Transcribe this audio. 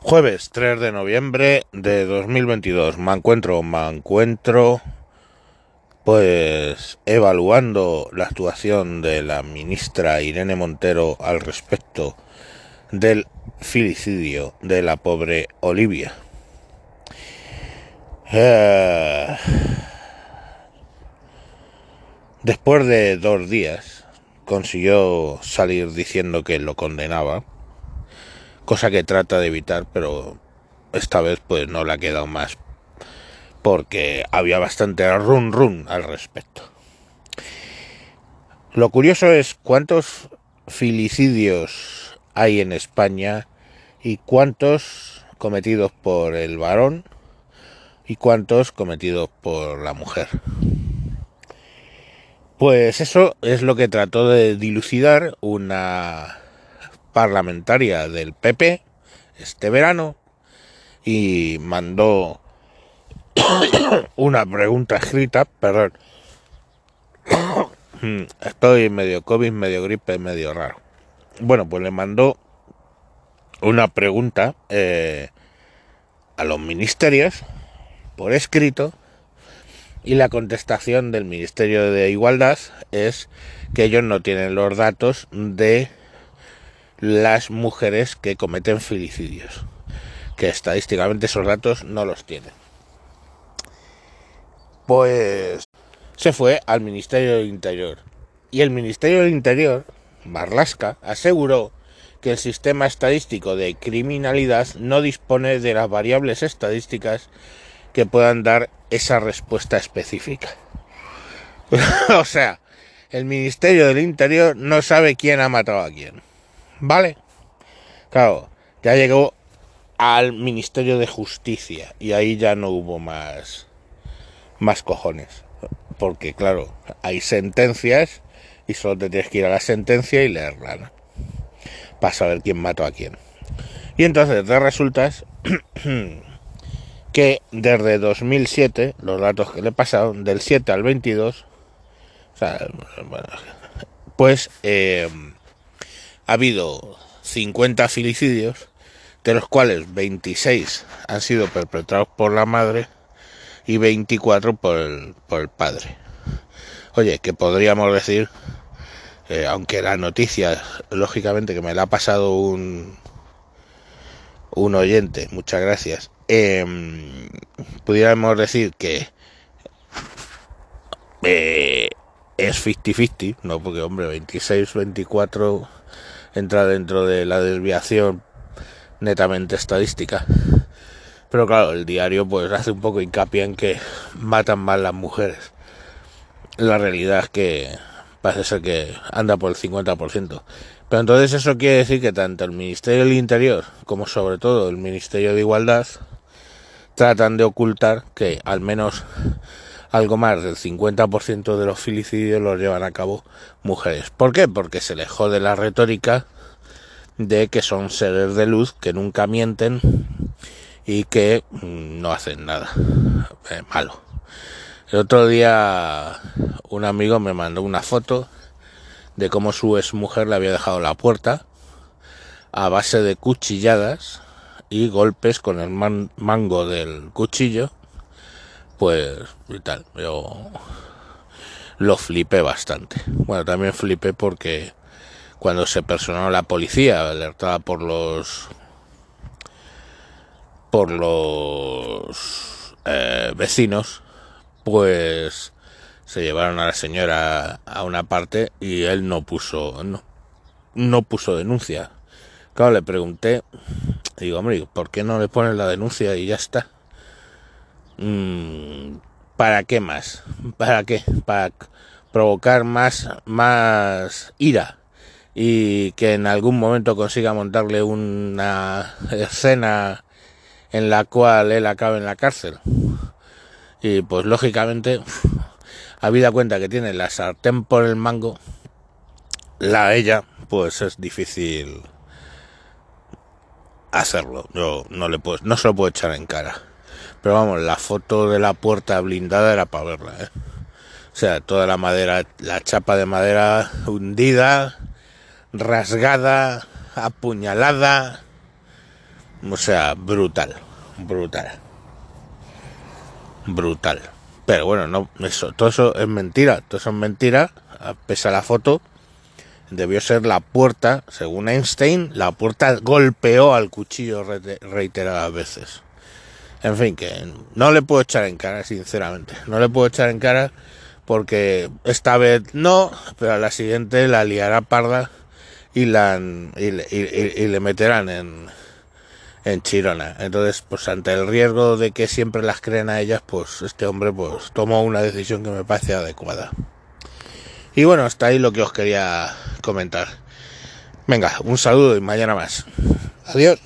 Jueves 3 de noviembre de 2022. Me encuentro, me encuentro pues evaluando la actuación de la ministra Irene Montero al respecto del filicidio de la pobre Olivia. Eh, después de dos días consiguió salir diciendo que lo condenaba cosa que trata de evitar, pero esta vez pues no le ha quedado más porque había bastante run run al respecto. Lo curioso es cuántos filicidios hay en España y cuántos cometidos por el varón y cuántos cometidos por la mujer. Pues eso es lo que trató de dilucidar una parlamentaria del PP este verano y mandó una pregunta escrita, perdón. Estoy medio COVID, medio gripe, medio raro. Bueno, pues le mandó una pregunta eh, a los ministerios por escrito y la contestación del Ministerio de Igualdad es que ellos no tienen los datos de las mujeres que cometen filicidios, que estadísticamente esos datos no los tienen. Pues se fue al Ministerio del Interior y el Ministerio del Interior, Marlasca, aseguró que el sistema estadístico de criminalidad no dispone de las variables estadísticas que puedan dar esa respuesta específica. o sea, el Ministerio del Interior no sabe quién ha matado a quién. ¿Vale? Claro, ya llegó al Ministerio de Justicia y ahí ya no hubo más más cojones. Porque claro, hay sentencias y solo te tienes que ir a la sentencia y leerla para saber quién mató a quién. Y entonces te resultas que desde 2007, los datos que le pasaron, del 7 al 22, o sea, pues eh, ha habido 50 filicidios, de los cuales 26 han sido perpetrados por la madre y 24 por el, por el padre. Oye, que podríamos decir, eh, aunque la noticia, lógicamente que me la ha pasado un, un oyente, muchas gracias, em, pudiéramos decir que eh, es 50-50, no porque hombre, 26, 24 entra dentro de la desviación netamente estadística. Pero claro, el diario pues hace un poco hincapié en que matan más las mujeres. La realidad es que parece ser que anda por el 50%. Pero entonces eso quiere decir que tanto el Ministerio del Interior como sobre todo el Ministerio de Igualdad tratan de ocultar que al menos algo más del 50% de los filicidios los llevan a cabo mujeres. ¿Por qué? Porque se les jode la retórica de que son seres de luz que nunca mienten y que mm, no hacen nada eh, malo. El otro día un amigo me mandó una foto de cómo su ex mujer le había dejado la puerta a base de cuchilladas y golpes con el mango del cuchillo pues y tal. Yo lo flipé bastante. Bueno, también flipé porque cuando se personó la policía alertada por los por los eh, vecinos, pues se llevaron a la señora a una parte y él no puso no, no puso denuncia. Claro, le pregunté, digo, hombre, ¿por qué no le ponen la denuncia y ya está? Mm, ¿Para qué más? ¿Para qué? Para provocar más, más ira y que en algún momento consiga montarle una escena en la cual él acabe en la cárcel. Y pues lógicamente, habida cuenta que tiene la sartén por el mango, la ella, pues es difícil hacerlo. Yo no le puedo, no se lo puedo echar en cara. Pero vamos, la foto de la puerta blindada era para verla, ¿eh? O sea, toda la madera, la chapa de madera hundida, rasgada, apuñalada. O sea, brutal, brutal. Brutal. Pero bueno, no, eso, todo eso es mentira, todo eso es mentira, pese a la foto. Debió ser la puerta, según Einstein, la puerta golpeó al cuchillo reiteradas veces. En fin, que no le puedo echar en cara, sinceramente. No le puedo echar en cara porque esta vez no, pero a la siguiente la liará parda y, la, y, le meterán en, en Chirona. Entonces, pues ante el riesgo de que siempre las creen a ellas, pues este hombre pues tomó una decisión que me parece adecuada. Y bueno, hasta ahí lo que os quería comentar. Venga, un saludo y mañana más. Adiós.